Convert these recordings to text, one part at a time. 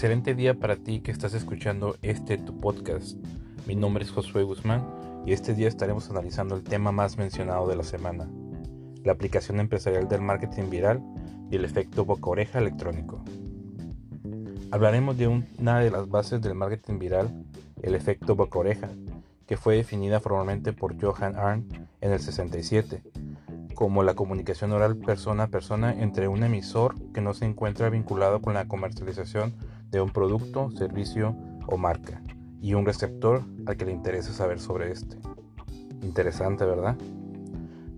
Excelente día para ti que estás escuchando este tu podcast. Mi nombre es Josué Guzmán y este día estaremos analizando el tema más mencionado de la semana, la aplicación empresarial del marketing viral y el efecto boca-oreja electrónico. Hablaremos de una de las bases del marketing viral, el efecto boca-oreja, que fue definida formalmente por Johan Arndt en el 67 como la comunicación oral persona a persona entre un emisor que no se encuentra vinculado con la comercialización de un producto, servicio o marca, y un receptor al que le interesa saber sobre este. Interesante, ¿verdad?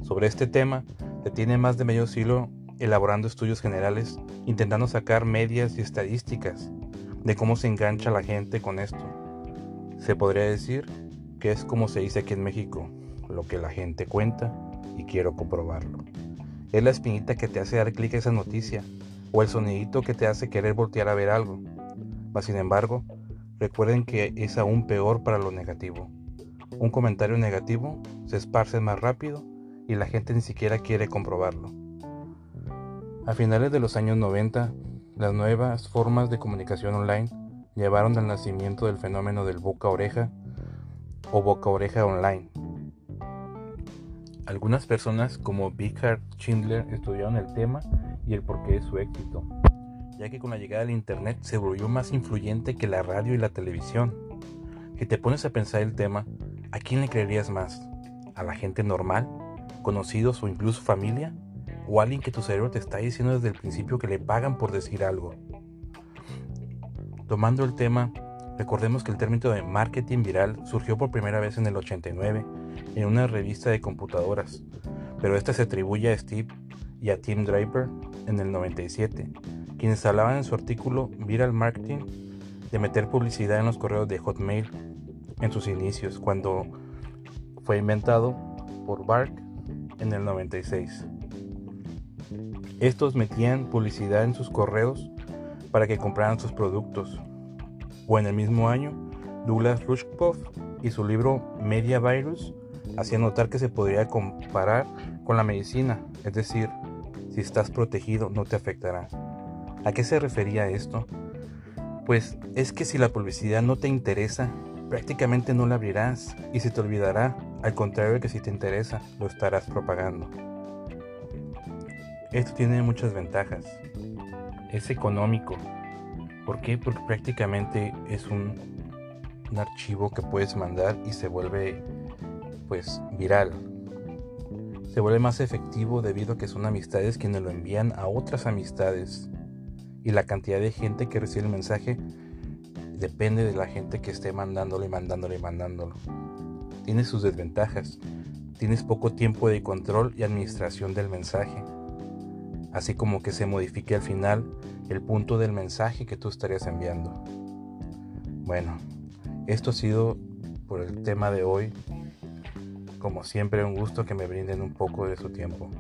Sobre este tema, se tiene más de medio siglo elaborando estudios generales, intentando sacar medias y estadísticas de cómo se engancha la gente con esto. Se podría decir que es como se dice aquí en México, lo que la gente cuenta y quiero comprobarlo. Es la espinita que te hace dar clic a esa noticia o el sonidito que te hace querer voltear a ver algo. Sin embargo, recuerden que es aún peor para lo negativo. Un comentario negativo se esparce más rápido y la gente ni siquiera quiere comprobarlo. A finales de los años 90, las nuevas formas de comunicación online llevaron al nacimiento del fenómeno del boca oreja o boca oreja online, algunas personas como Richard Schindler estudiaron el tema y el porqué de su éxito, ya que con la llegada del Internet se volvió más influyente que la radio y la televisión. Si te pones a pensar el tema, ¿a quién le creerías más? ¿A la gente normal? ¿Conocidos o incluso familia? ¿O alguien que tu cerebro te está diciendo desde el principio que le pagan por decir algo? Tomando el tema, recordemos que el término de marketing viral surgió por primera vez en el 89 en una revista de computadoras, pero esta se atribuye a Steve y a Tim Draper en el 97, quienes en su artículo Viral Marketing de meter publicidad en los correos de Hotmail en sus inicios, cuando fue inventado por Bark en el 96. Estos metían publicidad en sus correos para que compraran sus productos. O en el mismo año, Douglas Rushkoff y su libro Media Virus hacía notar que se podría comparar con la medicina, es decir, si estás protegido no te afectará. ¿A qué se refería esto? Pues es que si la publicidad no te interesa, prácticamente no la abrirás y se te olvidará, al contrario que si te interesa, lo estarás propagando. Esto tiene muchas ventajas. Es económico. ¿Por qué? Porque prácticamente es un, un archivo que puedes mandar y se vuelve pues viral. Se vuelve más efectivo debido a que son amistades quienes lo envían a otras amistades. Y la cantidad de gente que recibe el mensaje depende de la gente que esté mandándolo y mandándolo y mandándolo. Tiene sus desventajas. Tienes poco tiempo de control y administración del mensaje. Así como que se modifique al final el punto del mensaje que tú estarías enviando. Bueno, esto ha sido por el tema de hoy. Como siempre, un gusto que me brinden un poco de su tiempo.